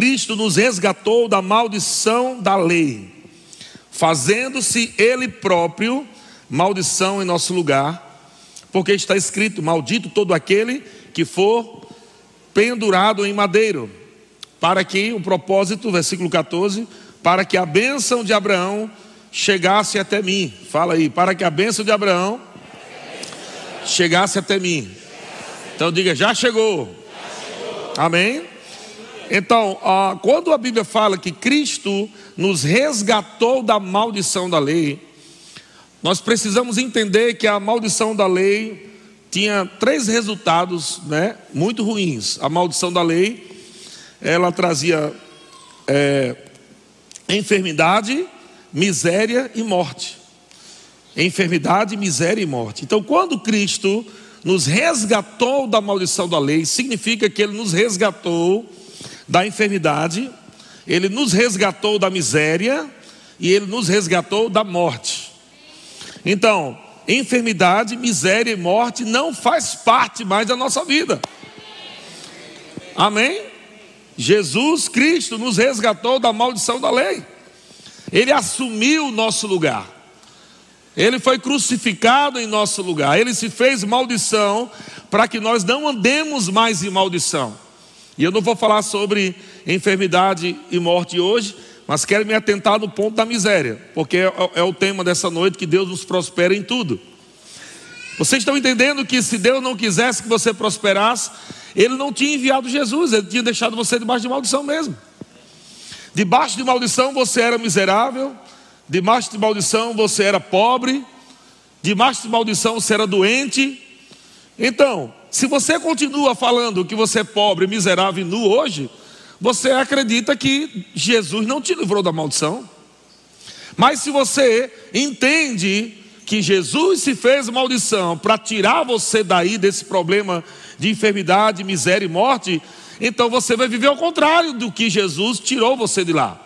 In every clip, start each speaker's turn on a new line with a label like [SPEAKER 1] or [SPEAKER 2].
[SPEAKER 1] Cristo nos resgatou da maldição da lei, fazendo-se Ele próprio maldição em nosso lugar, porque está escrito: Maldito todo aquele que for pendurado em madeiro, para que o propósito, versículo 14, para que a bênção de Abraão chegasse até mim. Fala aí, para que a bênção de Abraão chegasse até mim. Então diga, já chegou. Amém? Então, quando a Bíblia fala que Cristo nos resgatou da maldição da lei, nós precisamos entender que a maldição da lei tinha três resultados né, muito ruins. A maldição da lei, ela trazia é, enfermidade, miséria e morte. Enfermidade, miséria e morte. Então, quando Cristo nos resgatou da maldição da lei, significa que Ele nos resgatou da enfermidade, Ele nos resgatou da miséria e Ele nos resgatou da morte. Então, enfermidade, miséria e morte não faz parte mais da nossa vida. Amém? Jesus Cristo nos resgatou da maldição da lei. Ele assumiu o nosso lugar. Ele foi crucificado em nosso lugar. Ele se fez maldição para que nós não andemos mais em maldição. E eu não vou falar sobre enfermidade e morte hoje, mas quero me atentar no ponto da miséria, porque é, é o tema dessa noite que Deus nos prospere em tudo. Vocês estão entendendo que se Deus não quisesse que você prosperasse, Ele não tinha enviado Jesus, Ele tinha deixado você debaixo de maldição mesmo. Debaixo de maldição você era miserável, debaixo de maldição você era pobre, debaixo de maldição você era doente. Então, se você continua falando que você é pobre, miserável e nu hoje, você acredita que Jesus não te livrou da maldição. Mas se você entende que Jesus se fez maldição para tirar você daí desse problema de enfermidade, miséria e morte, então você vai viver ao contrário do que Jesus tirou você de lá.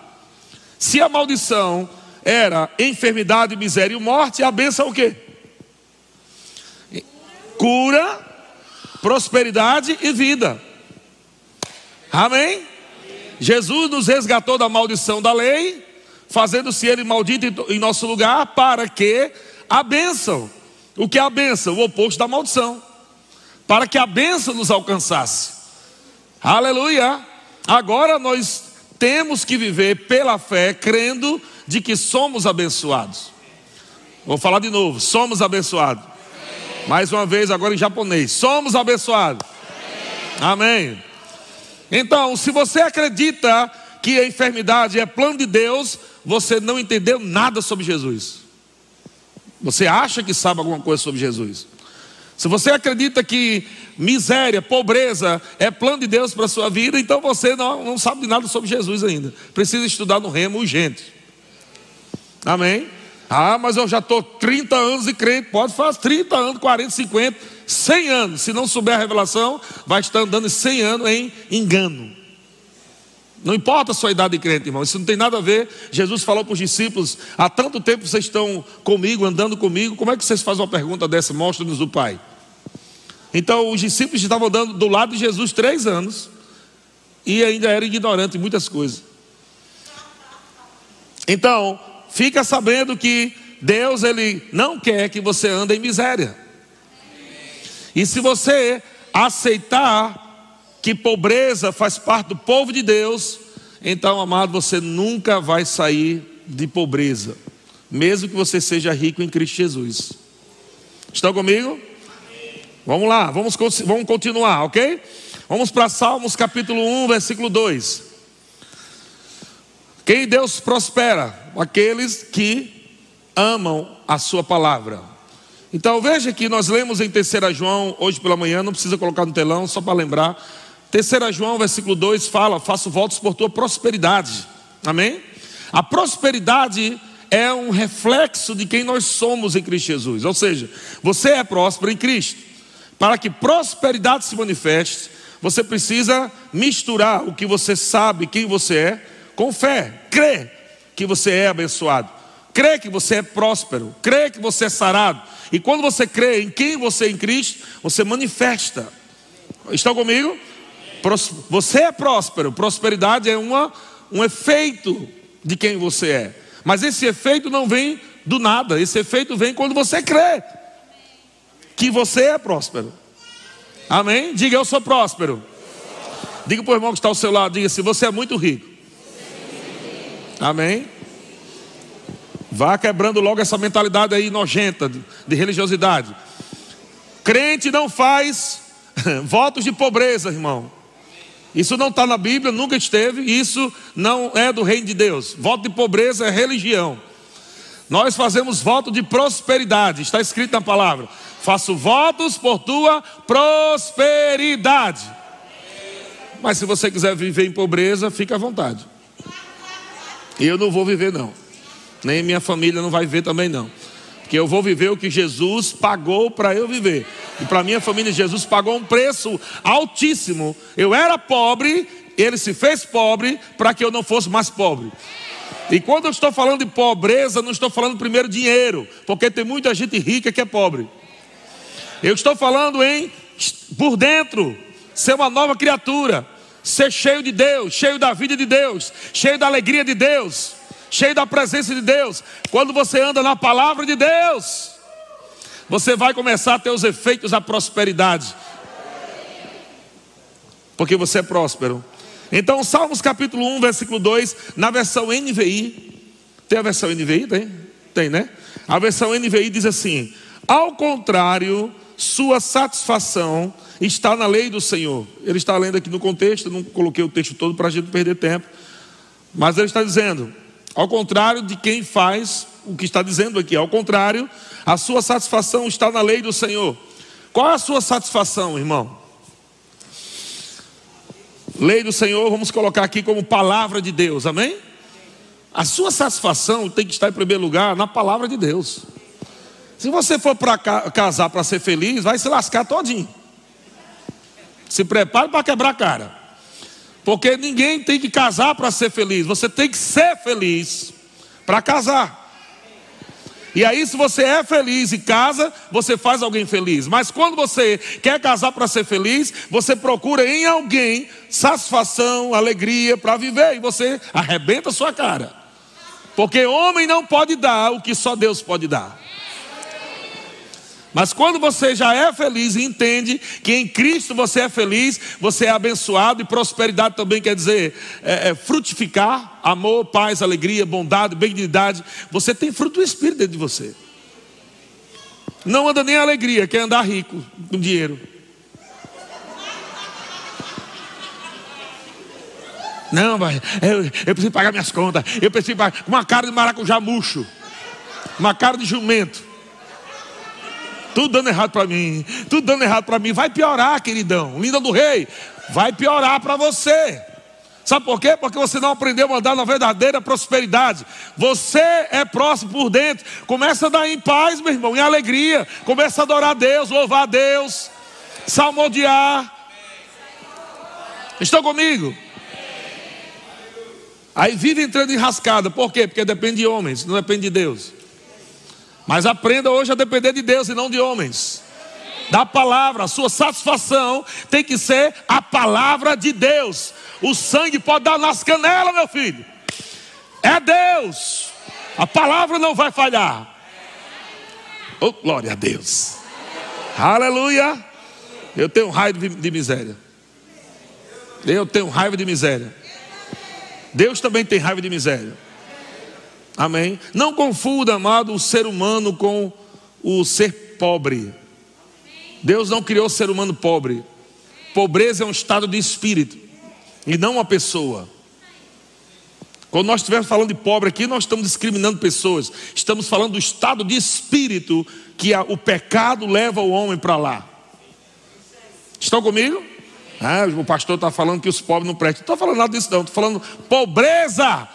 [SPEAKER 1] Se a maldição era enfermidade, miséria e morte, a benção é o quê? Cura, prosperidade e vida. Amém? Jesus nos resgatou da maldição da lei, fazendo-se ele maldito em nosso lugar, para que a bênção, o que é a bênção? O oposto da maldição, para que a bênção nos alcançasse. Aleluia! Agora nós temos que viver pela fé, crendo de que somos abençoados. Vou falar de novo: somos abençoados. Mais uma vez, agora em japonês: somos abençoados. Amém. Então, se você acredita que a enfermidade é plano de Deus, você não entendeu nada sobre Jesus. Você acha que sabe alguma coisa sobre Jesus. Se você acredita que miséria, pobreza é plano de Deus para a sua vida, então você não, não sabe de nada sobre Jesus ainda. Precisa estudar no remo urgente. Amém? Ah, mas eu já estou 30 anos de crente. Pode fazer 30 anos, 40, 50, 100 anos. Se não souber a revelação, vai estar andando 100 anos em engano. Não importa a sua idade de crente, irmão. Isso não tem nada a ver. Jesus falou para os discípulos: há tanto tempo vocês estão comigo, andando comigo. Como é que vocês fazem uma pergunta dessa? Mostra-nos o Pai. Então, os discípulos estavam andando do lado de Jesus três anos e ainda eram ignorantes em muitas coisas. Então, fica sabendo que Deus ele não quer que você ande em miséria. E se você aceitar que pobreza faz parte do povo de Deus, então, amado, você nunca vai sair de pobreza, mesmo que você seja rico em Cristo Jesus. Estão comigo? Vamos lá, vamos, vamos continuar, ok? Vamos para Salmos capítulo 1, versículo 2. Quem Deus prospera? Aqueles que amam a sua palavra. Então veja que nós lemos em 3 João, hoje pela manhã, não precisa colocar no telão, só para lembrar. 3 João, versículo 2 fala: Faço votos por tua prosperidade. Amém? A prosperidade é um reflexo de quem nós somos em Cristo Jesus. Ou seja, você é próspero em Cristo. Para que prosperidade se manifeste, você precisa misturar o que você sabe, quem você é, com fé. Crê que você é abençoado. Crê que você é próspero. Crê que você é sarado. E quando você crê em quem você é em Cristo, você manifesta. Estão comigo? Você é próspero. Prosperidade é uma, um efeito de quem você é. Mas esse efeito não vem do nada. Esse efeito vem quando você crê que você é próspero. Amém? Diga, eu sou próspero. Diga para o irmão que está ao seu lado, diga se assim, você é muito rico. Amém? Vá quebrando logo essa mentalidade aí nojenta de religiosidade. Crente não faz votos de pobreza, irmão. Isso não está na Bíblia, nunca esteve. Isso não é do reino de Deus. Voto de pobreza é religião. Nós fazemos voto de prosperidade. Está escrito na palavra. Faço votos por tua prosperidade. Mas se você quiser viver em pobreza, fica à vontade. Eu não vou viver, não. Nem minha família não vai viver também, não. Porque eu vou viver o que Jesus pagou para eu viver. E para minha família, Jesus pagou um preço altíssimo. Eu era pobre, ele se fez pobre para que eu não fosse mais pobre. E quando eu estou falando de pobreza, não estou falando primeiro dinheiro, porque tem muita gente rica que é pobre. Eu estou falando em por dentro, ser uma nova criatura, ser cheio de Deus, cheio da vida de Deus, cheio da alegria de Deus, cheio da presença de Deus. Quando você anda na palavra de Deus, você vai começar a ter os efeitos da prosperidade. Porque você é próspero. Então, Salmos capítulo 1, versículo 2, na versão NVI. Tem a versão NVI? Tem? Tem, né? A versão NVI diz assim: Ao contrário, sua satisfação está na lei do Senhor. Ele está lendo aqui no contexto, não coloquei o texto todo para a gente perder tempo. Mas ele está dizendo, ao contrário de quem faz o que está dizendo aqui, ao contrário, a sua satisfação está na lei do Senhor. Qual é a sua satisfação, irmão? Lei do Senhor, vamos colocar aqui como palavra de Deus, amém? A sua satisfação tem que estar em primeiro lugar na palavra de Deus. Se você for para casar para ser feliz, vai se lascar todinho. Se prepare para quebrar a cara. Porque ninguém tem que casar para ser feliz. Você tem que ser feliz para casar. E aí, se você é feliz e casa, você faz alguém feliz. Mas quando você quer casar para ser feliz, você procura em alguém satisfação, alegria para viver. E você arrebenta sua cara. Porque homem não pode dar o que só Deus pode dar. Mas quando você já é feliz e entende que em Cristo você é feliz, você é abençoado e prosperidade também quer dizer é, é, frutificar, amor, paz, alegria, bondade, benignidade. Você tem fruto do Espírito dentro de você. Não anda nem alegria, quer andar rico com dinheiro. Não, vai, eu, eu preciso pagar minhas contas. Eu preciso pagar uma cara de maracujá murcho, uma cara de jumento. Tudo dando errado para mim, tudo dando errado para mim. Vai piorar, queridão, linda do rei. Vai piorar para você. Sabe por quê? Porque você não aprendeu a andar na verdadeira prosperidade. Você é próximo por dentro. Começa a andar em paz, meu irmão, em alegria. Começa a adorar a Deus, louvar a Deus, salmodiar. Estão comigo? Aí vive entrando em rascada. Por quê? Porque depende de homens, não depende de Deus. Mas aprenda hoje a depender de Deus e não de homens. Da palavra, a sua satisfação tem que ser a palavra de Deus. O sangue pode dar nas canelas, meu filho. É Deus. A palavra não vai falhar. Oh, glória a Deus. Aleluia. Eu tenho raiva de, de miséria. Eu tenho raiva de miséria. Deus também tem raiva de miséria. Amém? Não confunda, amado, o ser humano com o ser pobre. Deus não criou o ser humano pobre. Pobreza é um estado de espírito e não uma pessoa. Quando nós estivermos falando de pobre aqui, nós estamos discriminando pessoas. Estamos falando do estado de espírito que o pecado leva o homem para lá. Estão comigo? Ah, o pastor está falando que os pobres não prestam. Não estou falando nada disso, não. Estou falando pobreza.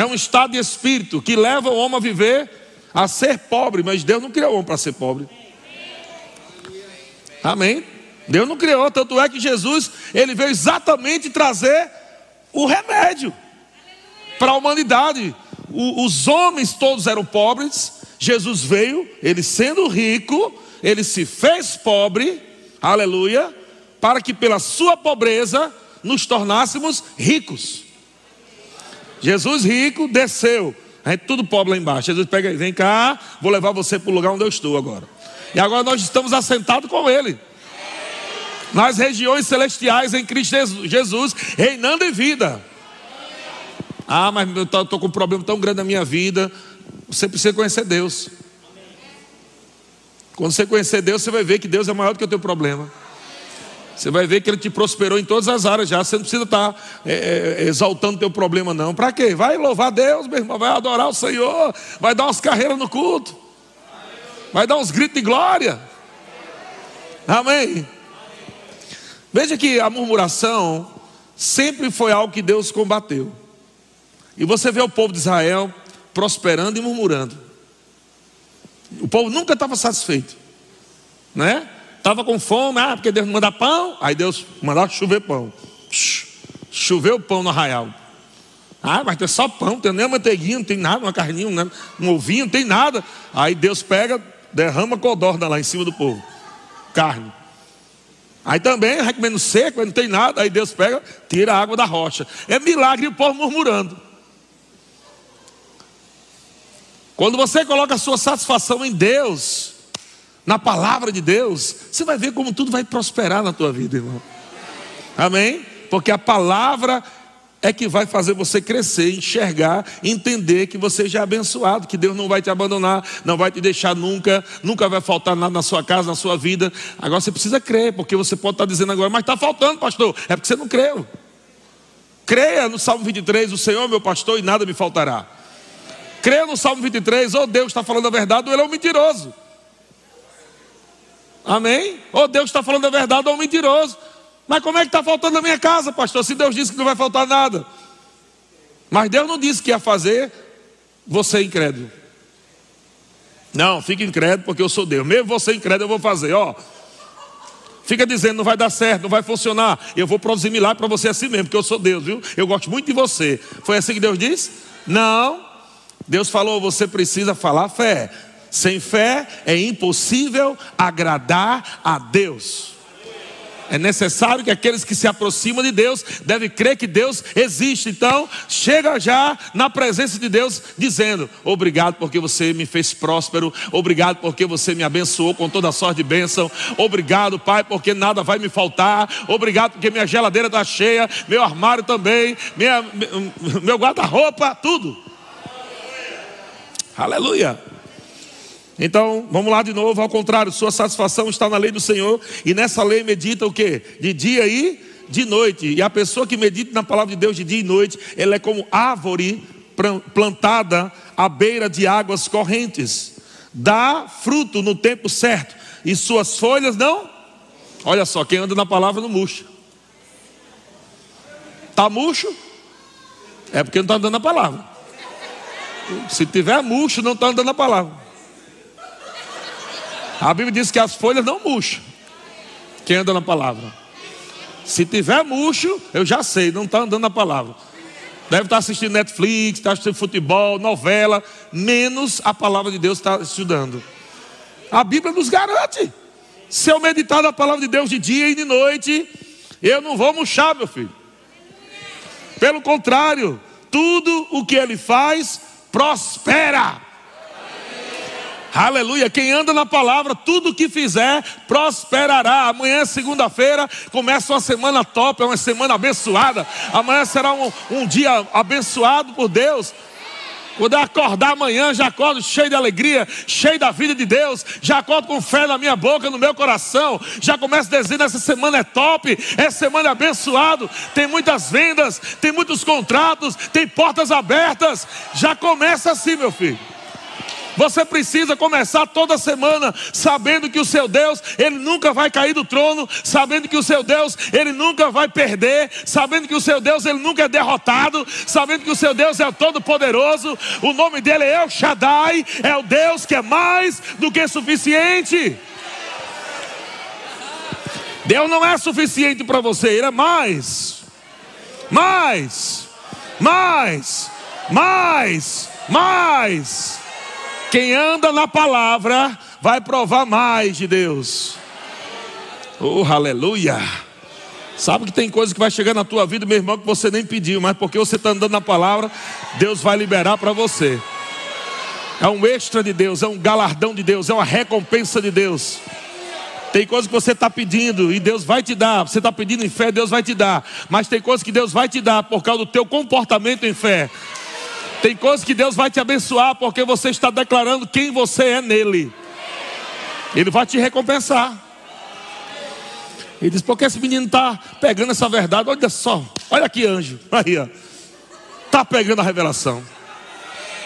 [SPEAKER 1] É um estado de espírito que leva o homem a viver, a ser pobre, mas Deus não criou o homem para ser pobre. Amém? Deus não criou, tanto é que Jesus, ele veio exatamente trazer o remédio para a humanidade. O, os homens todos eram pobres, Jesus veio, ele sendo rico, ele se fez pobre, aleluia, para que pela sua pobreza nos tornássemos ricos. Jesus rico desceu. A gente tudo pobre lá embaixo. Jesus pega vem cá, vou levar você para o lugar onde eu estou agora. E agora nós estamos assentados com Ele. Nas regiões celestiais em Cristo Jesus, reinando em vida. Ah, mas eu estou com um problema tão grande na minha vida. Você precisa conhecer Deus. Quando você conhecer Deus, você vai ver que Deus é maior do que o teu problema. Você vai ver que Ele te prosperou em todas as áreas já. Você não precisa estar tá, é, é, teu problema, não. Para quê? Vai louvar Deus, meu irmão. Vai adorar o Senhor. Vai dar umas carreiras no culto. Vai dar uns gritos de glória. Amém. Veja que a murmuração sempre foi algo que Deus combateu. E você vê o povo de Israel prosperando e murmurando. O povo nunca estava satisfeito, né? Estava com fome, ah, porque Deus manda pão, aí Deus mandava chover pão. Choveu pão no arraial. Ah, mas tem só pão, não tem nem manteiguinha, não tem nada, uma carninha, um ovinho, não tem nada. Aí Deus pega, derrama codorna lá em cima do povo. Carne. Aí também, vai seco, não tem nada, aí Deus pega, tira a água da rocha. É milagre o povo murmurando. Quando você coloca a sua satisfação em Deus, na palavra de Deus, você vai ver como tudo vai prosperar na tua vida, irmão. Amém? Porque a palavra é que vai fazer você crescer, enxergar, entender que você já é abençoado, que Deus não vai te abandonar, não vai te deixar nunca, nunca vai faltar nada na sua casa, na sua vida. Agora você precisa crer, porque você pode estar dizendo agora, mas está faltando, pastor, é porque você não creu. Creia no Salmo 23, o Senhor é meu pastor e nada me faltará. Creia no Salmo 23, ou oh, Deus está falando a verdade, ou ele é um mentiroso. Amém? Ou oh, Deus está falando a verdade, ou é um mentiroso. Mas como é que está faltando na minha casa, pastor? Se Deus disse que não vai faltar nada. Mas Deus não disse que ia fazer você incrédulo. Não, fique incrédulo porque eu sou Deus. Mesmo você incrédulo, eu vou fazer, ó. Fica dizendo, não vai dar certo, não vai funcionar. Eu vou produzir milagre para você assim mesmo, porque eu sou Deus, viu? Eu gosto muito de você. Foi assim que Deus disse? Não. Deus falou: você precisa falar fé. Sem fé é impossível agradar a Deus. É necessário que aqueles que se aproximam de Deus devem crer que Deus existe. Então, chega já na presença de Deus dizendo: Obrigado porque você me fez próspero. Obrigado porque você me abençoou com toda sorte de bênção. Obrigado, Pai, porque nada vai me faltar. Obrigado porque minha geladeira está cheia, meu armário também, minha, meu guarda-roupa, tudo. Aleluia. Então, vamos lá de novo, ao contrário, sua satisfação está na lei do Senhor, e nessa lei medita o que? De dia e de noite. E a pessoa que medita na palavra de Deus de dia e noite, ela é como árvore plantada à beira de águas correntes. Dá fruto no tempo certo, e suas folhas não. Olha só, quem anda na palavra não murcha. Está murcho? É porque não está andando na palavra. Se tiver murcho, não está andando a palavra. A Bíblia diz que as folhas não murcham. Quem anda na palavra. Se tiver murcho, eu já sei, não está andando na palavra. Deve estar tá assistindo Netflix, está assistindo futebol, novela, menos a palavra de Deus está estudando. A Bíblia nos garante. Se eu meditar na palavra de Deus de dia e de noite, eu não vou murchar, meu filho. Pelo contrário, tudo o que ele faz prospera. Aleluia. Quem anda na palavra, tudo que fizer, prosperará. Amanhã, segunda-feira, começa uma semana top, é uma semana abençoada. Amanhã será um, um dia abençoado por Deus. Quando eu acordar amanhã, já acordo cheio de alegria, cheio da vida de Deus, já acordo com fé na minha boca, no meu coração, já começo dizendo: essa semana é top, essa semana é abençoado, tem muitas vendas, tem muitos contratos, tem portas abertas. Já começa assim, meu filho. Você precisa começar toda semana sabendo que o seu Deus, ele nunca vai cair do trono, sabendo que o seu Deus, ele nunca vai perder, sabendo que o seu Deus, ele nunca é derrotado, sabendo que o seu Deus é o todo-poderoso, o nome dele é El Shaddai, é o Deus que é mais do que suficiente. Deus não é suficiente para você, ele é mais. Mais. Mais. Mais. Mais. Quem anda na palavra vai provar mais de Deus. Oh, aleluia! Sabe que tem coisa que vai chegar na tua vida, meu irmão, que você nem pediu, mas porque você está andando na palavra, Deus vai liberar para você. É um extra de Deus, é um galardão de Deus, é uma recompensa de Deus. Tem coisas que você está pedindo e Deus vai te dar. Você está pedindo em fé, Deus vai te dar. Mas tem coisas que Deus vai te dar por causa do teu comportamento em fé. Tem coisas que Deus vai te abençoar porque você está declarando quem você é nele. Ele vai te recompensar. Ele diz: porque esse menino está pegando essa verdade? Olha só, olha aqui, anjo. Aí, ó. Está pegando a revelação.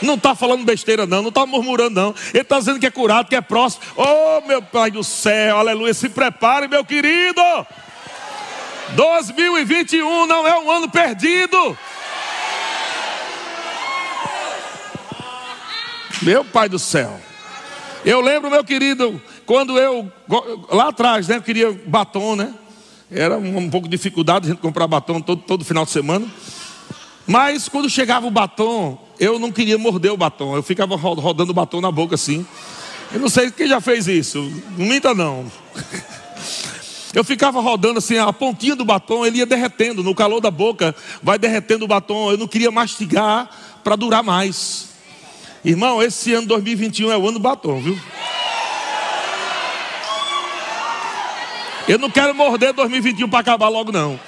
[SPEAKER 1] Não está falando besteira, não, não está murmurando, não. Ele está dizendo que é curado, que é próximo. Oh, meu Pai do céu, aleluia. Se prepare, meu querido. 2021 não é um ano perdido. Meu Pai do céu. Eu lembro, meu querido, quando eu, lá atrás, né, eu queria batom, né? Era um, um pouco de dificuldade a gente comprar batom todo, todo final de semana. Mas quando chegava o batom, eu não queria morder o batom. Eu ficava rodando o batom na boca assim. Eu não sei quem já fez isso. Não minta não. Eu ficava rodando assim, a pontinha do batom, ele ia derretendo. No calor da boca, vai derretendo o batom. Eu não queria mastigar para durar mais. Irmão, esse ano 2021 é o ano do batom, viu? Eu não quero morder 2021 para acabar logo, não.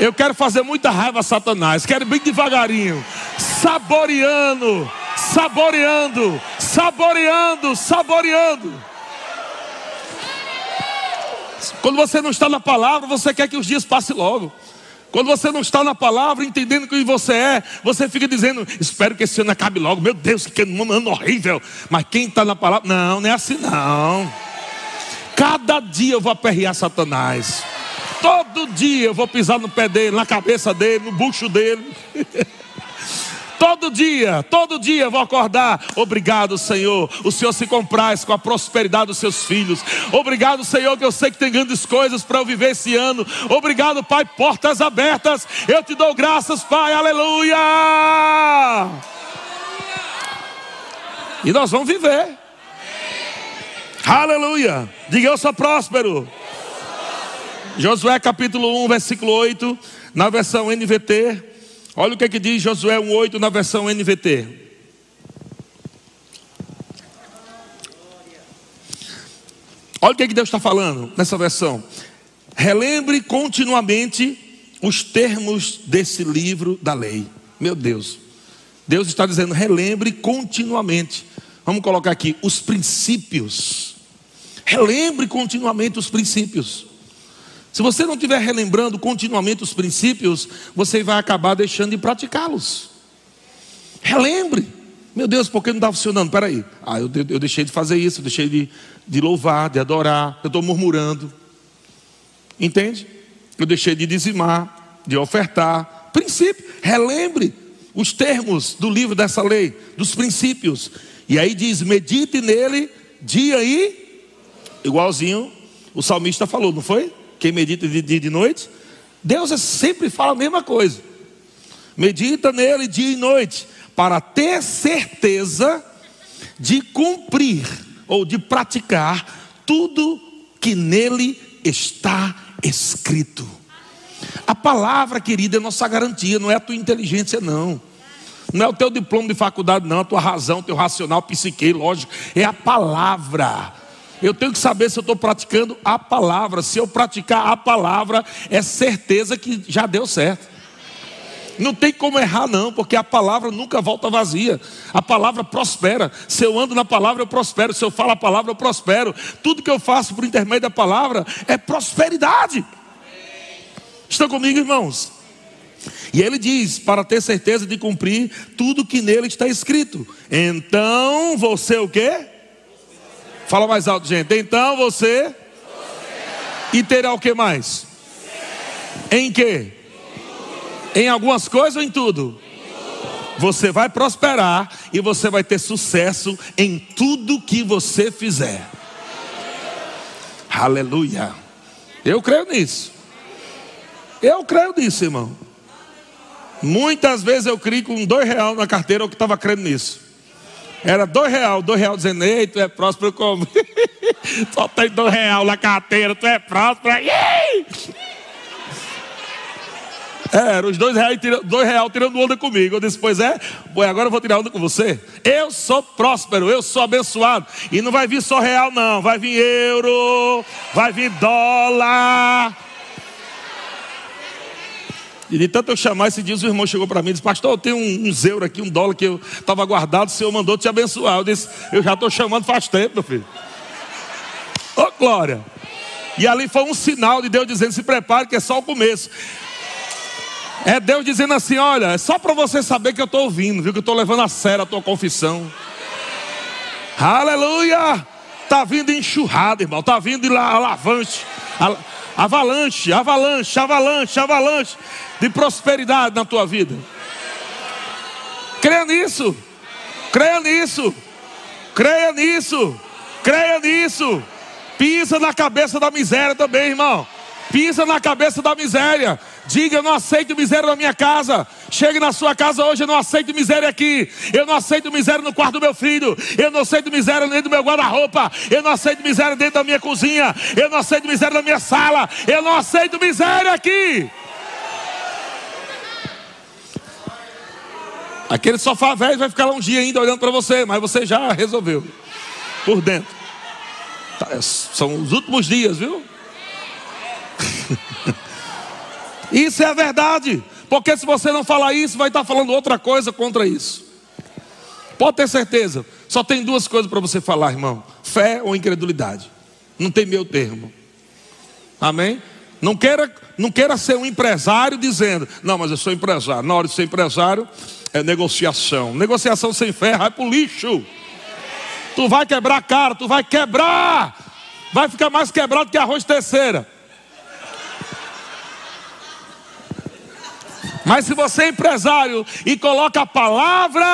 [SPEAKER 1] Eu quero fazer muita raiva a Satanás. Quero bem devagarinho, saboreando, saboreando, saboreando, saboreando. Quando você não está na palavra, você quer que os dias passem logo. Quando você não está na palavra, entendendo quem você é, você fica dizendo: Espero que esse ano acabe logo. Meu Deus, que ano horrível. Mas quem está na palavra, não, não é assim não. Cada dia eu vou aperrear Satanás. Todo dia eu vou pisar no pé dele, na cabeça dele, no bucho dele. Todo dia, todo dia vou acordar. Obrigado, Senhor. O Senhor se compraz com a prosperidade dos seus filhos. Obrigado, Senhor, que eu sei que tem grandes coisas para eu viver esse ano. Obrigado, Pai, portas abertas. Eu te dou graças, Pai. Aleluia. E nós vamos viver. Aleluia. Diga eu sou próspero. Josué capítulo 1, versículo 8, na versão NVT. Olha o que, é que diz Josué 1,8 na versão NVT. Olha o que, é que Deus está falando nessa versão. Relembre continuamente os termos desse livro da lei. Meu Deus. Deus está dizendo, relembre continuamente. Vamos colocar aqui os princípios Relembre continuamente os princípios. Se você não estiver relembrando continuamente os princípios, você vai acabar deixando de praticá-los. Relembre. Meu Deus, por que não está funcionando? Peraí. Ah, eu, eu deixei de fazer isso, eu deixei de, de louvar, de adorar, eu estou murmurando. Entende? Eu deixei de dizimar, de ofertar. Princípio. Relembre os termos do livro dessa lei, dos princípios. E aí diz: medite nele dia e igualzinho o salmista falou, não foi? Quem medita de dia e de noite, Deus é sempre fala a mesma coisa. Medita nele dia e noite, para ter certeza de cumprir ou de praticar tudo que nele está escrito. A palavra, querida, é nossa garantia, não é a tua inteligência, não. Não é o teu diploma de faculdade, não, a tua razão, teu racional, psique, lógico. É a palavra. Eu tenho que saber se eu estou praticando a palavra. Se eu praticar a palavra, é certeza que já deu certo. Não tem como errar, não, porque a palavra nunca volta vazia. A palavra prospera. Se eu ando na palavra, eu prospero. Se eu falo a palavra, eu prospero. Tudo que eu faço por intermédio da palavra é prosperidade. Estão comigo, irmãos? E ele diz: para ter certeza de cumprir tudo que nele está escrito. Então você o quê? Fala mais alto, gente. Então você. E terá o que mais? Em que? Em algumas coisas ou em tudo? Você vai prosperar e você vai ter sucesso em tudo que você fizer. Aleluia. Eu creio nisso. Eu creio nisso, irmão. Muitas vezes eu criei com dois reais na carteira eu que estava crendo nisso. Era dois real, dois real dizendo, ei, tu é próspero como? Só tem dois real na carteira, tu é próspero. É, era os dois reais, dois reais tirando onda comigo. Eu disse, pois é, pois agora eu vou tirar onda com você. Eu sou próspero, eu sou abençoado. E não vai vir só real, não. Vai vir euro, vai vir dólar. E de tanto eu chamar, esse dia o irmão chegou para mim e disse: Pastor, eu tenho um, uns euros aqui, um dólar que eu estava guardado, o Senhor mandou te abençoar. Eu disse: Eu já estou chamando faz tempo, meu filho. Ô oh, glória! E ali foi um sinal de Deus dizendo: Se prepare, que é só o começo. É Deus dizendo assim: Olha, é só para você saber que eu estou ouvindo, viu? Que eu estou levando a sério a tua confissão. Aleluia! Está vindo enxurrada, irmão. Está vindo alavante. Avalanche, avalanche, avalanche, avalanche de prosperidade na tua vida. Creia nisso. Creia nisso. Creia nisso. Creia nisso. Pisa na cabeça da miséria também, irmão. Pisa na cabeça da miséria. Diga: Eu não aceito miséria na minha casa. Chegue na sua casa hoje. Eu não aceito miséria aqui. Eu não aceito miséria no quarto do meu filho. Eu não aceito miséria dentro do meu guarda-roupa. Eu não aceito miséria dentro da minha cozinha. Eu não aceito miséria na minha sala. Eu não aceito miséria aqui. Aquele sofá velho vai ficar lá um dia ainda olhando para você, mas você já resolveu por dentro. Tá, são os últimos dias, viu? Isso é a verdade. Porque se você não falar isso, vai estar falando outra coisa contra isso. Pode ter certeza. Só tem duas coisas para você falar, irmão: fé ou incredulidade. Não tem meu termo. Amém? Não queira, não queira ser um empresário dizendo, não, mas eu sou empresário. Na hora de ser empresário, é negociação. Negociação sem fé vai para o lixo. Tu vai quebrar a cara, tu vai quebrar. Vai ficar mais quebrado que arroz terceira. Mas se você é empresário e coloca a palavra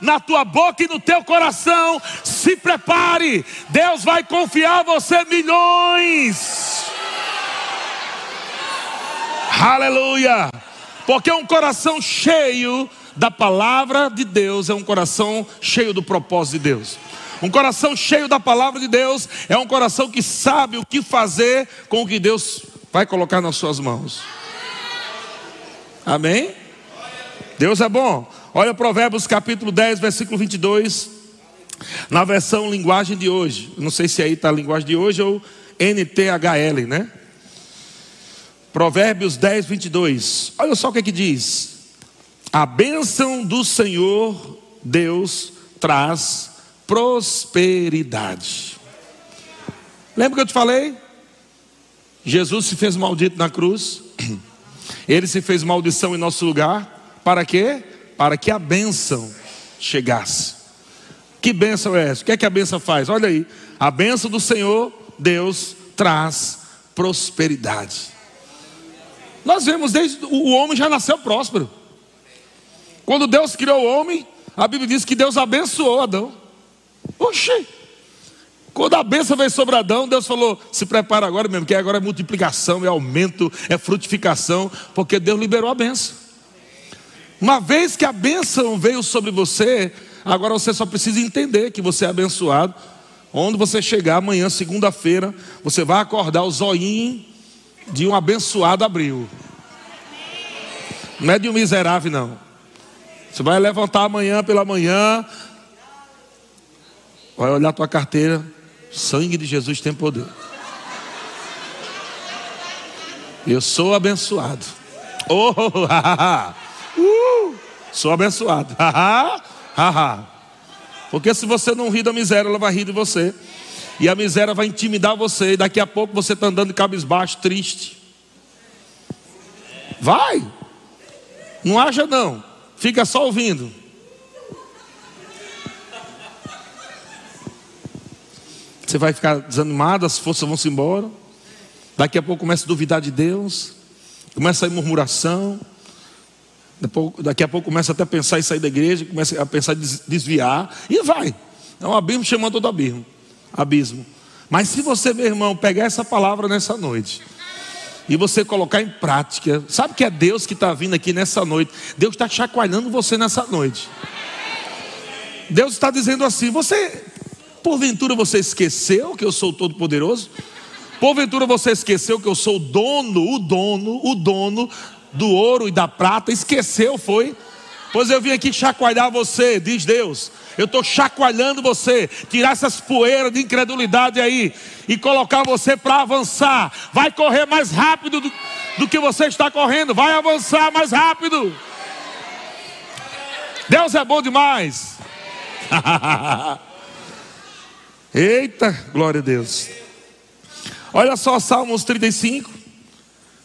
[SPEAKER 1] na tua boca e no teu coração, se prepare, Deus vai confiar você milhões. Aleluia! Porque um coração cheio da palavra de Deus é um coração cheio do propósito de Deus. Um coração cheio da palavra de Deus é um coração que sabe o que fazer com o que Deus vai colocar nas suas mãos. Amém? Deus é bom. Olha Provérbios capítulo 10, versículo 22. Na versão linguagem de hoje. Não sei se aí está a linguagem de hoje ou NTHL, né? Provérbios 10, 22. Olha só o que, é que diz. A bênção do Senhor Deus traz prosperidade. Lembra que eu te falei? Jesus se fez maldito na cruz. Ele se fez maldição em nosso lugar. Para quê? Para que a bênção chegasse. Que bênção é essa? O que é que a bênção faz? Olha aí. A bênção do Senhor, Deus, traz prosperidade. Nós vemos desde o homem já nasceu próspero. Quando Deus criou o homem, a Bíblia diz que Deus abençoou Adão. Oxê! Quando a bênção veio sobre Adão, Deus falou: se prepara agora mesmo, que agora é multiplicação, é aumento, é frutificação, porque Deus liberou a bênção. Uma vez que a bênção veio sobre você, agora você só precisa entender que você é abençoado. Onde você chegar amanhã, segunda-feira, você vai acordar o zoinho de um abençoado abriu. Não é de um miserável, não. Você vai levantar amanhã pela manhã, vai olhar tua carteira, sangue de Jesus tem poder. Eu sou abençoado. Oh, uh, sou abençoado. Porque se você não rir da miséria, ela vai rir de você. E a miséria vai intimidar você. E daqui a pouco você está andando de cabisbaixo, triste. Vai. Não acha não fica só ouvindo. Você vai ficar desanimado, as forças vão se embora. Daqui a pouco começa a duvidar de Deus, começa a ir murmuração. Daqui a pouco começa até a pensar em sair da igreja, começa a pensar em desviar, e vai. É um abismo chamando todo abismo. abismo. Mas se você, meu irmão, pegar essa palavra nessa noite e você colocar em prática, sabe que é Deus que está vindo aqui nessa noite? Deus está chacoalhando você nessa noite. Deus está dizendo assim: você, porventura você esqueceu que eu sou todo-poderoso? Porventura você esqueceu que eu sou o dono, o dono, o dono do ouro e da prata, esqueceu, foi? Pois eu vim aqui chacoalhar você, diz Deus. Eu estou chacoalhando você, tirar essas poeiras de incredulidade aí e colocar você para avançar. Vai correr mais rápido do, do que você está correndo, vai avançar mais rápido. Deus é bom demais. Eita, glória a Deus. Olha só Salmos 35.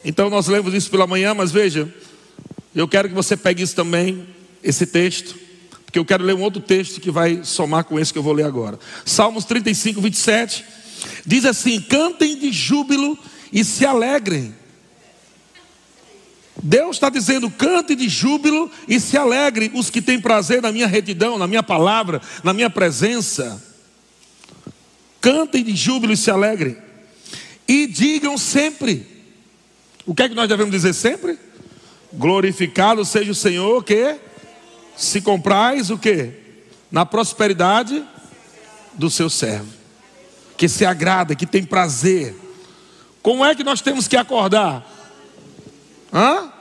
[SPEAKER 1] Então nós lemos isso pela manhã, mas veja, eu quero que você pegue isso também, esse texto, porque eu quero ler um outro texto que vai somar com esse que eu vou ler agora. Salmos 35, 27. Diz assim: cantem de júbilo e se alegrem. Deus está dizendo: cante de júbilo e se alegre os que têm prazer na minha retidão, na minha palavra, na minha presença. Cantem de júbilo e se alegrem. E digam sempre. O que é que nós devemos dizer sempre? Glorificado seja o Senhor que se comprais o que? Na prosperidade do seu servo. Que se agrada, que tem prazer. Como é que nós temos que acordar? Hã?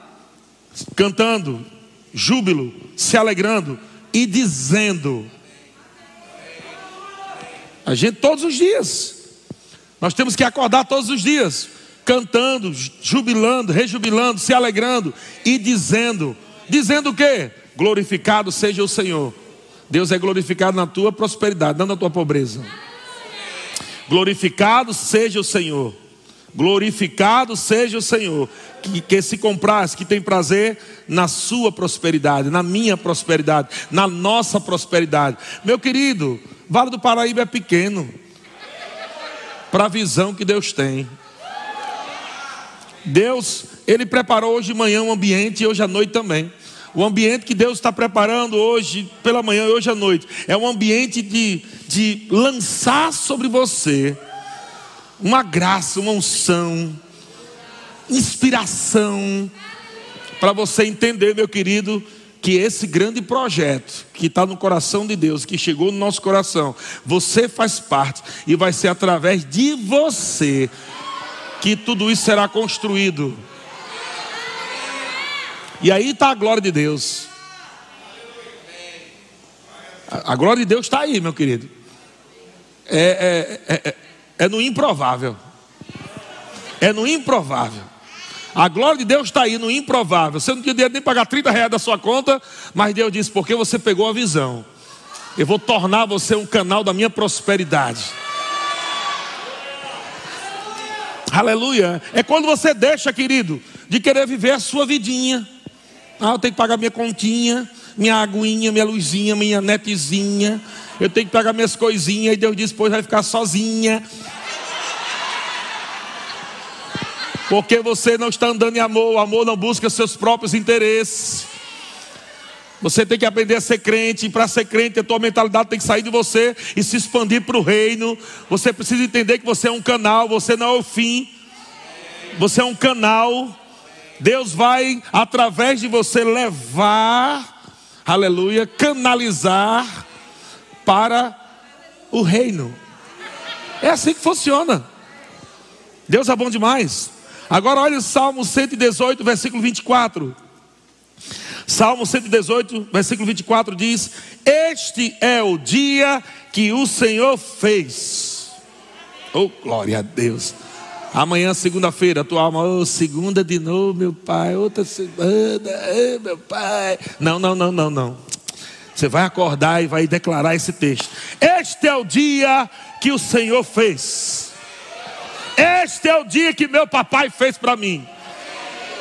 [SPEAKER 1] Cantando, júbilo, se alegrando e dizendo. A gente todos os dias. Nós temos que acordar todos os dias, cantando, jubilando, rejubilando, se alegrando e dizendo. Dizendo o quê? Glorificado seja o Senhor. Deus é glorificado na tua prosperidade, não na tua pobreza. Glorificado seja o Senhor. Glorificado seja o Senhor, que, que se compraz, que tem prazer na sua prosperidade, na minha prosperidade, na nossa prosperidade. Meu querido, Vale do Paraíba é pequeno para a visão que Deus tem. Deus, Ele preparou hoje de manhã um ambiente e hoje à noite também. O ambiente que Deus está preparando hoje, pela manhã e hoje à noite, é um ambiente de, de lançar sobre você uma graça, uma unção, inspiração, para você entender, meu querido, que esse grande projeto que está no coração de Deus, que chegou no nosso coração, você faz parte e vai ser através de você que tudo isso será construído. E aí está a glória de Deus. A glória de Deus está aí, meu querido. É, é, é, é é no improvável. É no improvável. A glória de Deus está aí no improvável. Você não tinha dinheiro nem pagar 30 reais da sua conta, mas Deus disse: porque você pegou a visão. Eu vou tornar você um canal da minha prosperidade. Aleluia. É quando você deixa, querido, de querer viver a sua vidinha. Ah, eu tenho que pagar minha continha, minha aguinha, minha luzinha, minha netezinha eu tenho que pegar minhas coisinhas, e Deus disse, pois vai ficar sozinha. Porque você não está andando em amor, o amor não busca seus próprios interesses. Você tem que aprender a ser crente, e para ser crente, a tua mentalidade tem que sair de você e se expandir para o reino. Você precisa entender que você é um canal, você não é o fim. Você é um canal. Deus vai, através de você, levar, aleluia, canalizar para o reino. É assim que funciona. Deus é bom demais. Agora olha o Salmo 118, versículo 24. Salmo 118, versículo 24 diz: Este é o dia que o Senhor fez. Oh, glória a Deus. Amanhã, segunda-feira, tua alma, oh, segunda de novo, meu pai, outra semana, oh, meu pai. Não, não, não, não, não. Você vai acordar e vai declarar esse texto. Este é o dia que o Senhor fez. Este é o dia que meu papai fez para mim.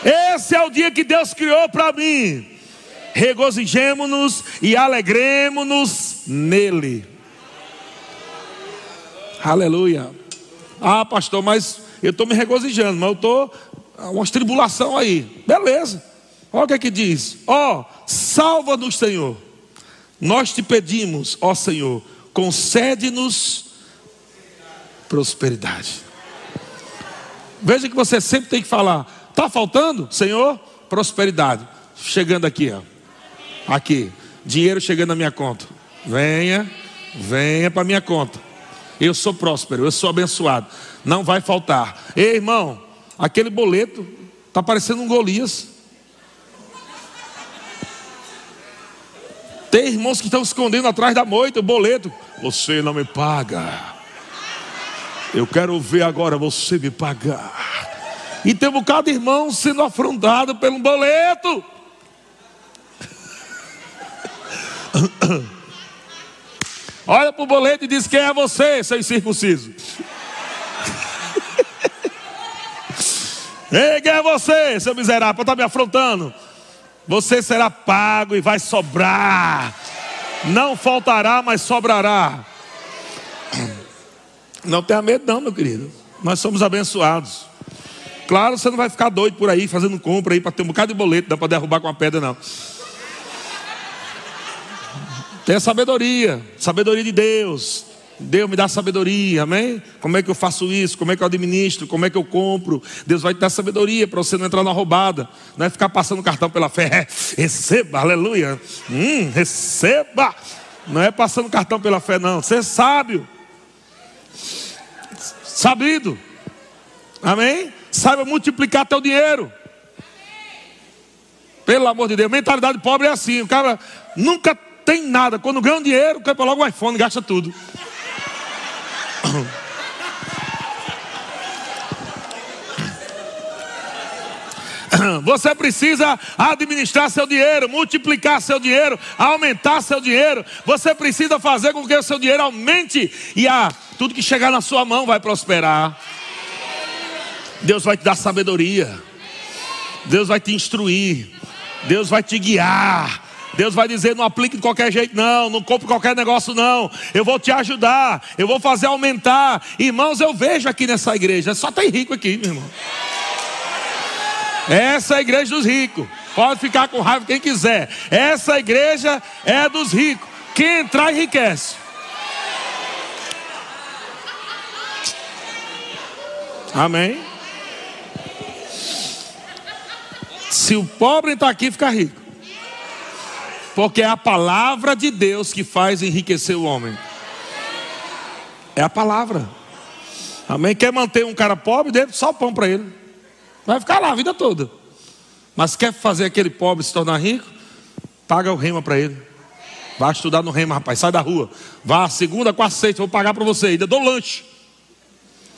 [SPEAKER 1] Esse é o dia que Deus criou para mim. Regozijemos-nos e alegremos-nos nele. Aleluia. Ah, pastor, mas eu estou me regozijando, mas eu estou. Uma tribulação aí. Beleza. Olha o que é que diz. Ó, oh, salva-nos, Senhor nós te pedimos, ó Senhor, concede-nos prosperidade. Veja que você sempre tem que falar: está faltando, Senhor? Prosperidade. Chegando aqui, ó. Aqui. Dinheiro chegando na minha conta. Venha, venha para minha conta. Eu sou próspero, eu sou abençoado. Não vai faltar. Ei, irmão, aquele boleto está parecendo um Golias. Tem irmãos que estão escondendo atrás da moita o boleto. Você não me paga. Eu quero ver agora você me pagar. E tem um bocado de irmão sendo afrontado pelo boleto. Olha para o boleto e diz: Quem é você, seu incircunciso? Ei, quem é você, seu miserável, está me afrontando? Você será pago e vai sobrar. Não faltará, mas sobrará. Não tenha medo, não, meu querido. Nós somos abençoados. Claro, você não vai ficar doido por aí fazendo compra aí para ter um bocado de boleto, dá para derrubar com a pedra, não. Tenha sabedoria, sabedoria de Deus. Deus me dá sabedoria, amém? Como é que eu faço isso? Como é que eu administro? Como é que eu compro? Deus vai te dar sabedoria para você não entrar na roubada, não é ficar passando cartão pela fé. receba, aleluia. Hum, receba. Não é passando cartão pela fé, não. Você é sábio, sabido, amém? Saiba multiplicar teu dinheiro. Pelo amor de Deus, mentalidade pobre é assim. O cara nunca tem nada. Quando ganha um dinheiro, quer logo um iPhone, gasta tudo. Você precisa administrar seu dinheiro, multiplicar seu dinheiro, aumentar seu dinheiro. Você precisa fazer com que o seu dinheiro aumente e a, tudo que chegar na sua mão vai prosperar. Deus vai te dar sabedoria. Deus vai te instruir. Deus vai te guiar. Deus vai dizer: não aplique de qualquer jeito, não, não compre qualquer negócio, não. Eu vou te ajudar, eu vou fazer aumentar. Irmãos, eu vejo aqui nessa igreja, só tem rico aqui, meu irmão. Essa é a igreja dos ricos. Pode ficar com raiva quem quiser. Essa igreja é dos ricos. Quem entrar enriquece. Amém. Se o pobre está aqui, fica rico. Porque é a palavra de Deus que faz enriquecer o homem. É a palavra. Amém? Quer manter um cara pobre, dê só pão para ele. Vai ficar lá a vida toda. Mas quer fazer aquele pobre se tornar rico? Paga o rema para ele. Vá estudar no rema, rapaz. Sai da rua. Vá segunda, quarta, sexta. Vou pagar para você. Ainda dou lanche.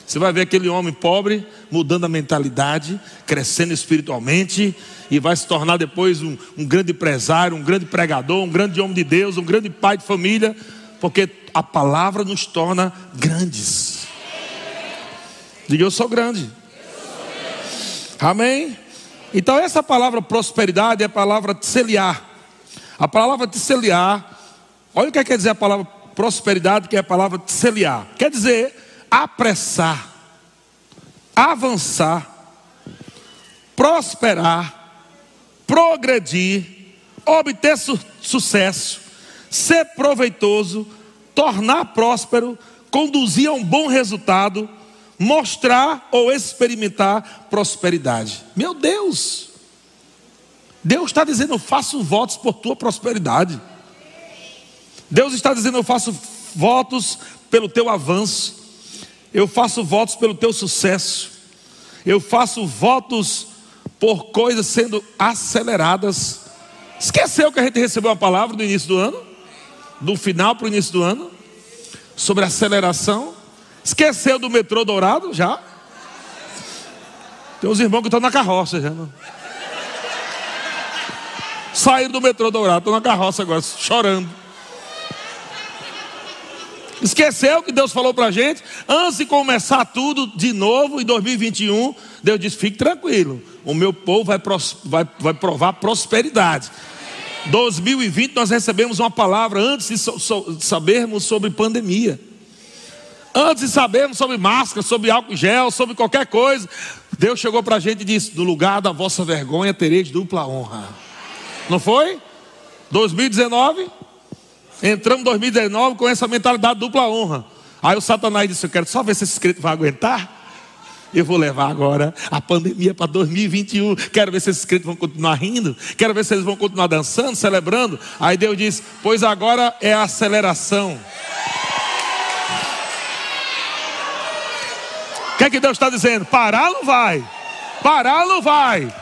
[SPEAKER 1] Você vai ver aquele homem pobre mudando a mentalidade, crescendo espiritualmente e vai se tornar depois um, um, grande empresário, um grande pregador, um grande homem de Deus, um grande pai de família, porque a palavra nos torna grandes. Diga eu sou grande. Amém? Então essa palavra prosperidade é a palavra tseliar. A palavra tseliar, olha o que quer dizer a palavra prosperidade, que é a palavra tseliar. Quer dizer apressar, avançar, prosperar, progredir, obter su sucesso, ser proveitoso, tornar próspero, conduzir a um bom resultado, mostrar ou experimentar prosperidade. Meu Deus! Deus está dizendo: Eu faço votos por tua prosperidade. Deus está dizendo: Eu faço votos pelo teu avanço. Eu faço votos pelo teu sucesso. Eu faço votos por coisas sendo aceleradas. Esqueceu que a gente recebeu uma palavra no início do ano? Do final para o início do ano? Sobre aceleração? Esqueceu do metrô dourado já? Tem uns irmãos que estão na carroça já. Não? Saíram do metrô dourado, estão na carroça agora, chorando. Esqueceu que Deus falou para a gente? Antes de começar tudo de novo em 2021, Deus disse: fique tranquilo, o meu povo vai, vai, vai provar prosperidade. 2020 nós recebemos uma palavra antes de, so, so, sabermos sobre pandemia. Antes de sabermos sobre máscara, sobre álcool gel, sobre qualquer coisa, Deus chegou para a gente e disse: No lugar da vossa vergonha tereis dupla honra. Não foi? 2019? Entramos em 2019 com essa mentalidade dupla honra. Aí o Satanás disse: Eu quero só ver se esse crente vai aguentar. Eu vou levar agora a pandemia para 2021. Quero ver se esses crentes vão continuar rindo. Quero ver se eles vão continuar dançando, celebrando. Aí Deus diz: Pois agora é a aceleração. O que é que Deus está dizendo? Parar não vai. Parar não vai.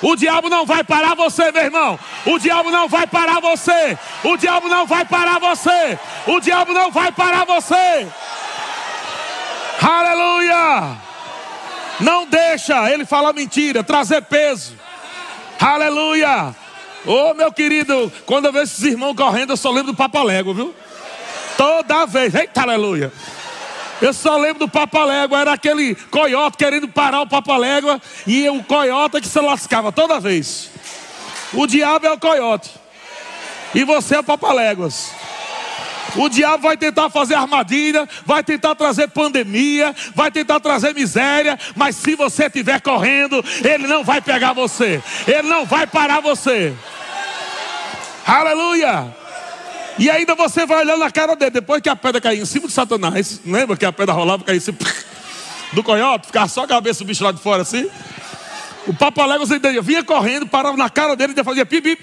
[SPEAKER 1] O diabo não vai parar você, meu irmão. O diabo não vai parar você. O diabo não vai parar você. O diabo não vai parar você. Aleluia! Não deixa ele falar mentira, trazer peso. Aleluia! Ô oh, meu querido, quando eu vejo esses irmãos correndo, eu só lembro do Papalégua, viu? Toda vez. Eita, aleluia! Eu só lembro do Papalégua, era aquele coiote querendo parar o Papalégua e o coiote que se lascava toda vez. O diabo é o coiote e você é o Papaléguas. O diabo vai tentar fazer armadilha, vai tentar trazer pandemia, vai tentar trazer miséria, mas se você estiver correndo, ele não vai pegar você, ele não vai parar você. Aleluia! E ainda você vai olhando na cara dele, depois que a pedra caiu em cima de Satanás, lembra que a pedra rolava, caía em cima do coiote, ficava só a cabeça do bicho lá de fora assim. O Papaléguas vinha correndo, parava na cara dele e fazia pipi.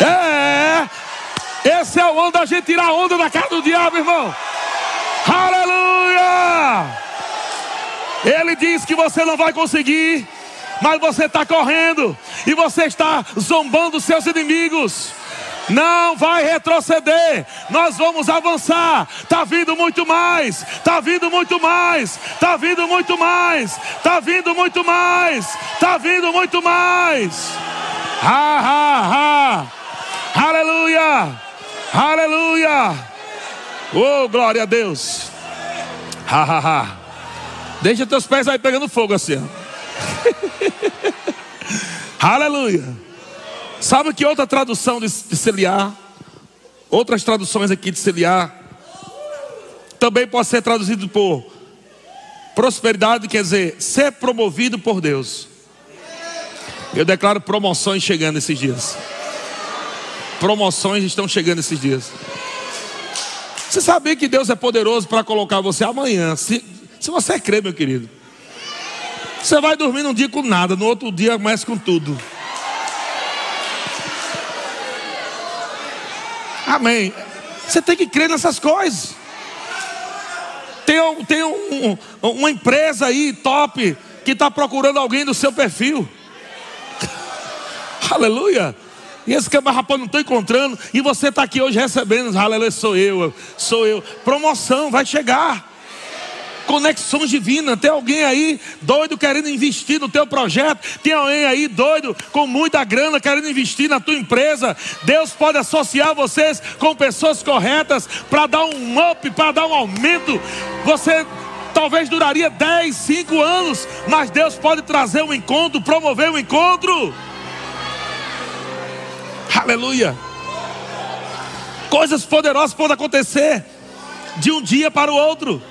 [SPEAKER 1] É, esse é o ano da gente tirar a onda da cara do diabo, irmão. Aleluia! Ele diz que você não vai conseguir, mas você está correndo e você está zombando seus inimigos. Não vai retroceder, nós vamos avançar. Está vindo muito mais, está vindo muito mais, está vindo muito mais, está vindo muito mais, está vindo muito mais. Ha, ha, ha. Aleluia! Aleluia! Oh, glória a Deus! Ha, ha, ha. Deixa teus pés aí pegando fogo assim. Aleluia! Sabe que outra tradução de, de celiar, outras traduções aqui de celiar, também pode ser traduzido por prosperidade, quer dizer, ser promovido por Deus. Eu declaro promoções chegando esses dias. Promoções estão chegando esses dias. Você sabia que Deus é poderoso para colocar você amanhã? Se, se você crê, meu querido, você vai dormir num dia com nada, no outro dia mais com tudo. Amém. Você tem que crer nessas coisas. Tem, tem um, uma empresa aí top que está procurando alguém do seu perfil. Aleluia. E esse camarada, rapaz, não estou encontrando. E você está aqui hoje recebendo. Aleluia, sou eu, sou eu. Promoção, vai chegar. Conexões divinas. Tem alguém aí doido querendo investir no teu projeto. Tem alguém aí doido com muita grana querendo investir na tua empresa. Deus pode associar vocês com pessoas corretas para dar um up, para dar um aumento. Você talvez duraria 10, 5 anos, mas Deus pode trazer um encontro, promover um encontro. Aleluia. Coisas poderosas podem acontecer de um dia para o outro.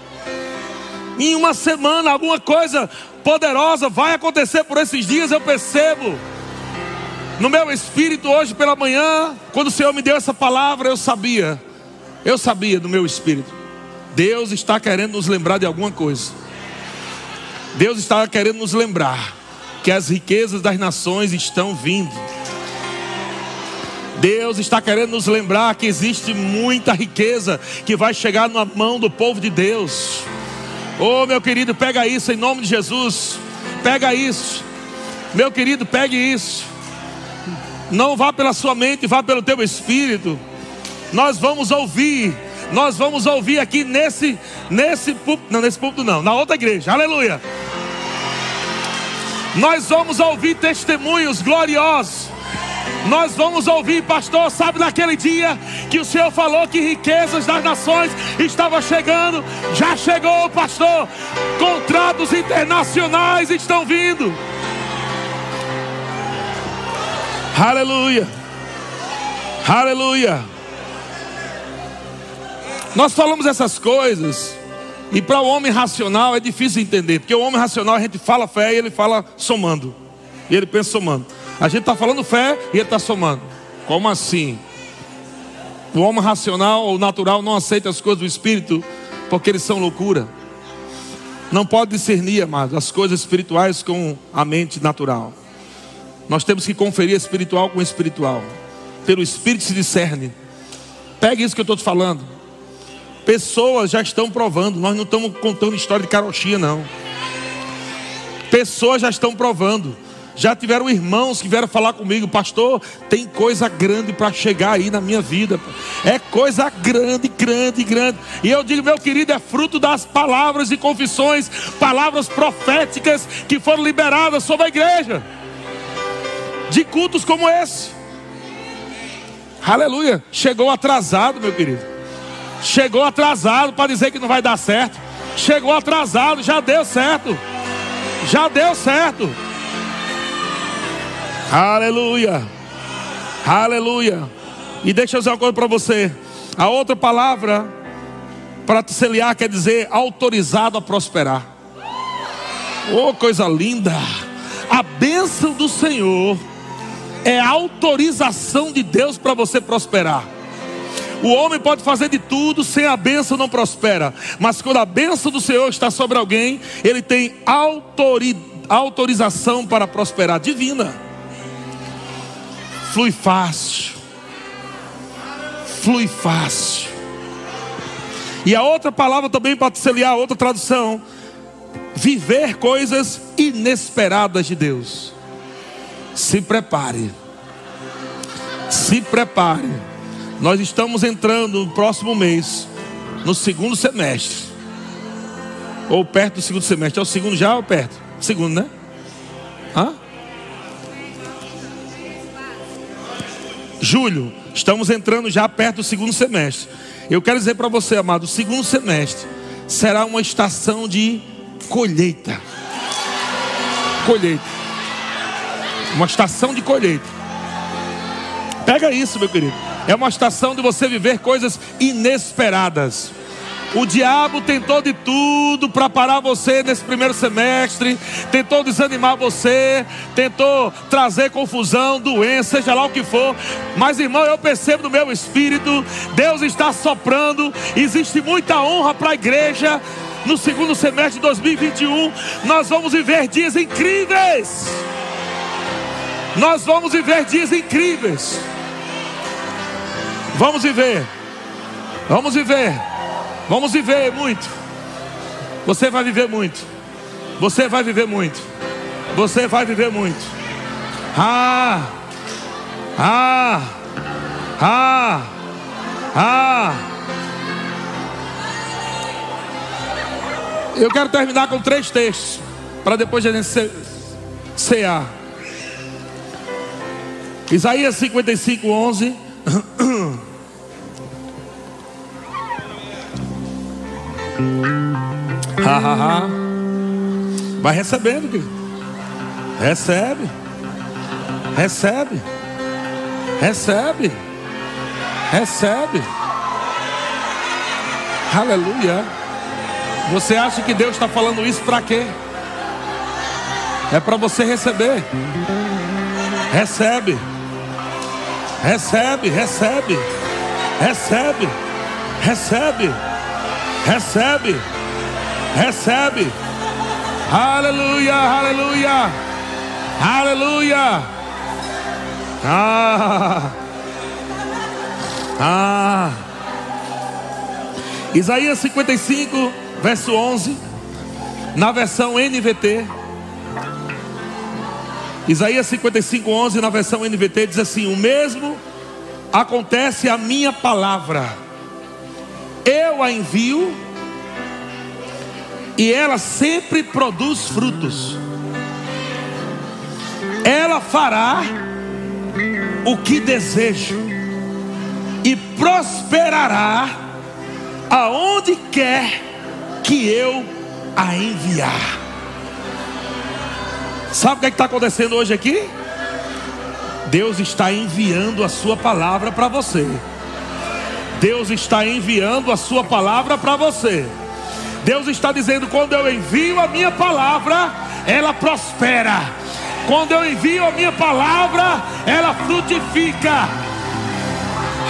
[SPEAKER 1] Em uma semana, alguma coisa poderosa vai acontecer por esses dias, eu percebo. No meu espírito, hoje pela manhã, quando o Senhor me deu essa palavra, eu sabia, eu sabia no meu espírito. Deus está querendo nos lembrar de alguma coisa. Deus está querendo nos lembrar que as riquezas das nações estão vindo. Deus está querendo nos lembrar que existe muita riqueza que vai chegar na mão do povo de Deus. Oh, meu querido, pega isso em nome de Jesus. Pega isso. Meu querido, pegue isso. Não vá pela sua mente, vá pelo teu espírito. Nós vamos ouvir. Nós vamos ouvir aqui nesse nesse não nesse púlpito não, na outra igreja. Aleluia. Nós vamos ouvir testemunhos gloriosos nós vamos ouvir, pastor, sabe naquele dia que o Senhor falou que riquezas das nações estavam chegando, já chegou, pastor. Contratos internacionais estão vindo. Aleluia. Aleluia. Nós falamos essas coisas e para o homem racional é difícil entender, porque o homem racional a gente fala fé e ele fala somando. E ele pensa somando. A gente está falando fé e ele está somando. Como assim? O homem racional ou natural não aceita as coisas do Espírito porque eles são loucura. Não pode discernir, amados, as coisas espirituais com a mente natural. Nós temos que conferir espiritual com espiritual. Pelo Espírito se discerne. Pegue isso que eu estou te falando. Pessoas já estão provando. Nós não estamos contando história de carochinha, não. Pessoas já estão provando. Já tiveram irmãos que vieram falar comigo, pastor, tem coisa grande para chegar aí na minha vida. É coisa grande, grande, grande. E eu digo, meu querido, é fruto das palavras e confissões, palavras proféticas que foram liberadas sobre a igreja. De cultos como esse. Aleluia. Chegou atrasado, meu querido. Chegou atrasado para dizer que não vai dar certo. Chegou atrasado, já deu certo. Já deu certo. Aleluia. Aleluia. E deixa eu dizer uma coisa para você. A outra palavra para te quer dizer autorizado a prosperar. Oh, coisa linda. A bênção do Senhor é a autorização de Deus para você prosperar. O homem pode fazer de tudo, sem a bênção não prospera. Mas quando a bênção do Senhor está sobre alguém, ele tem autori autorização para prosperar divina flui fácil. Flui fácil. E a outra palavra também pode ser a outra tradução. Viver coisas inesperadas de Deus. Se prepare. Se prepare. Nós estamos entrando no próximo mês, no segundo semestre. Ou perto do segundo semestre. É o segundo já ou perto? Segundo, né? Hã? Julho, estamos entrando já perto do segundo semestre. Eu quero dizer para você, amado, o segundo semestre será uma estação de colheita. Colheita. Uma estação de colheita. Pega isso, meu querido. É uma estação de você viver coisas inesperadas. O diabo tentou de tudo para parar você nesse primeiro semestre, tentou desanimar você, tentou trazer confusão, doença, seja lá o que for. Mas, irmão, eu percebo no meu espírito, Deus está soprando, existe muita honra para a igreja. No segundo semestre de 2021, nós vamos viver dias incríveis. Nós vamos viver dias incríveis. Vamos viver. Vamos viver. Vamos viver muito. Você vai viver muito. Você vai viver muito. Você vai viver muito. Ah! Ah! Ah! Ah! Eu quero terminar com três textos para depois a gente cear. Isaías 55, 11. Ha, ha, ha. Vai recebendo, querido. Recebe. Recebe. Recebe. Recebe. Aleluia. Você acha que Deus está falando isso para quê? É para você receber. Recebe. Recebe, recebe. Recebe. Recebe. Recebe. Recebe. Aleluia, aleluia. Aleluia. Ah. Ah. Isaías 55, verso 11, na versão NVT. Isaías 55, 11, na versão NVT, diz assim: O mesmo acontece a minha palavra eu a envio e ela sempre produz frutos. Ela fará o que desejo e prosperará aonde quer que eu a enviar. Sabe o que é está acontecendo hoje aqui? Deus está enviando a sua palavra para você. Deus está enviando a sua palavra para você. Deus está dizendo: quando eu envio a minha palavra, ela prospera. Quando eu envio a minha palavra, ela frutifica.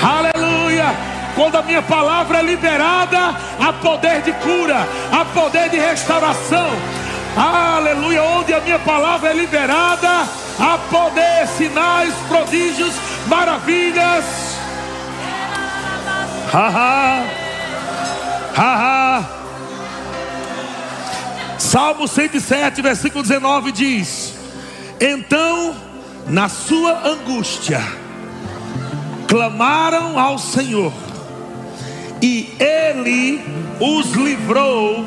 [SPEAKER 1] Aleluia. Quando a minha palavra é liberada, há poder de cura, há poder de restauração. Aleluia. Onde a minha palavra é liberada, há poder, sinais, prodígios, maravilhas. Ha ha. Ha ha. Salmo 107, versículo 19 diz: Então, na sua angústia, clamaram ao Senhor, e Ele os livrou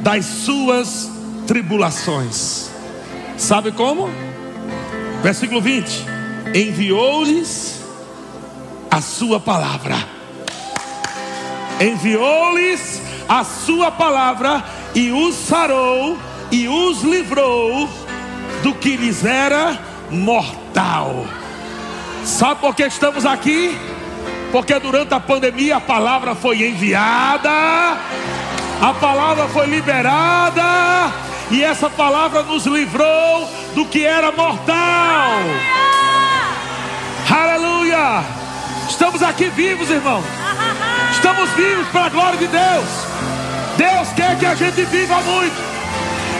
[SPEAKER 1] das suas tribulações. Sabe como? Versículo 20: Enviou-lhes a sua palavra. Enviou-lhes a sua palavra e os sarou e os livrou do que lhes era mortal. Sabe por que estamos aqui? Porque durante a pandemia a palavra foi enviada, a palavra foi liberada, e essa palavra nos livrou do que era mortal. Aleluia! Estamos aqui vivos, irmão. Estamos vivos para a glória de Deus. Deus quer que a gente viva muito.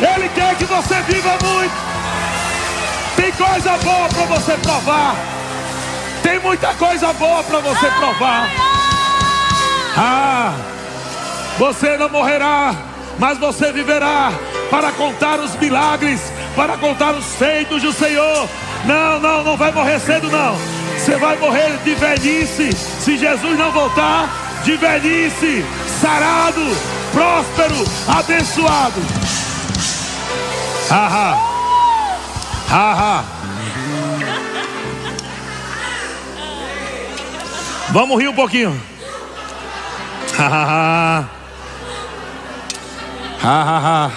[SPEAKER 1] Ele quer que você viva muito. Tem coisa boa para você provar. Tem muita coisa boa para você provar. Ah, você não morrerá, mas você viverá para contar os milagres, para contar os feitos do Senhor. Não, não, não vai morrer cedo, não. Você vai morrer de velhice, se Jesus não voltar, de velhice, sarado, próspero, abençoado. Haha, haha. Vamos rir um pouquinho. Hahaha. Hahaha.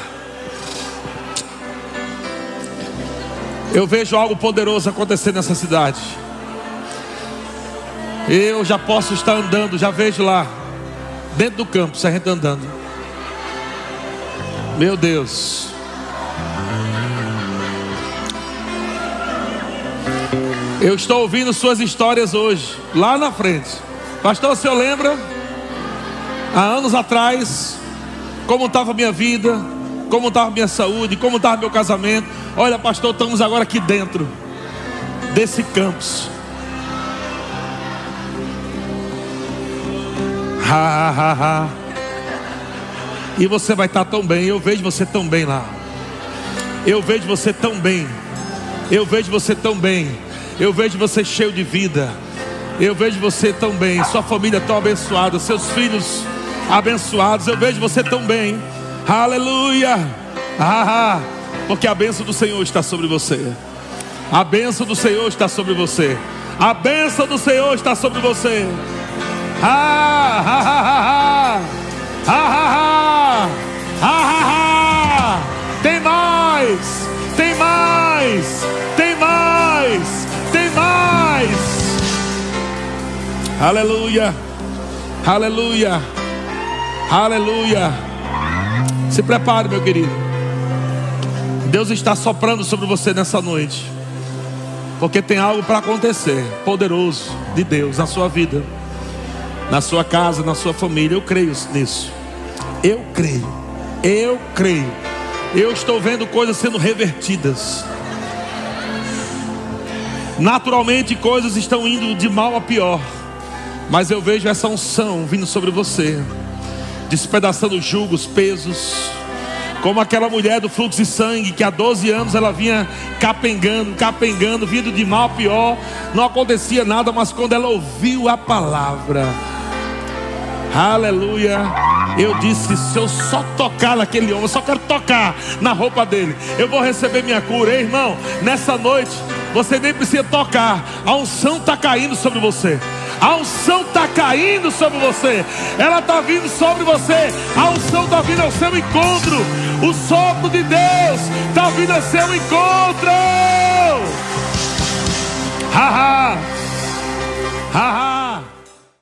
[SPEAKER 1] Eu vejo algo poderoso acontecer nessa cidade. Eu já posso estar andando, já vejo lá, dentro do campo, a gente andando. Meu Deus. Eu estou ouvindo suas histórias hoje, lá na frente. Pastor, o senhor lembra? Há anos atrás, como estava a minha vida, como estava a minha saúde, como estava meu casamento. Olha, pastor, estamos agora aqui dentro desse campus. Ha, ha, ha. E você vai estar tão bem. Eu vejo você tão bem lá. Eu vejo você tão bem. Eu vejo você tão bem. Eu vejo você cheio de vida. Eu vejo você tão bem. Sua família tão abençoada. Seus filhos abençoados. Eu vejo você tão bem. Aleluia. Ah, porque a bênção do Senhor está sobre você. A bênção do Senhor está sobre você. A bênção do Senhor está sobre você. Ah, tem mais, tem mais, tem mais, tem mais. Aleluia, aleluia, aleluia. Se prepare, meu querido. Deus está soprando sobre você nessa noite. Porque tem algo para acontecer, poderoso de Deus na sua vida na sua casa, na sua família. Eu creio nisso. Eu creio. Eu creio. Eu estou vendo coisas sendo revertidas. Naturalmente, coisas estão indo de mal a pior. Mas eu vejo essa unção vindo sobre você, despedaçando julgos, pesos. Como aquela mulher do fluxo de sangue que há 12 anos ela vinha capengando, capengando, vindo de mal a pior. Não acontecia nada, mas quando ela ouviu a palavra, Aleluia. Eu disse: se eu só tocar naquele homem, eu só quero tocar na roupa dele, eu vou receber minha cura. Ei, irmão, nessa noite, você nem precisa tocar, a unção está caindo sobre você. A unção está caindo sobre você, ela está vindo sobre você. A unção está vindo é ao seu encontro. O sopro de Deus está vindo é ao seu encontro. Haha. Haha. Ha.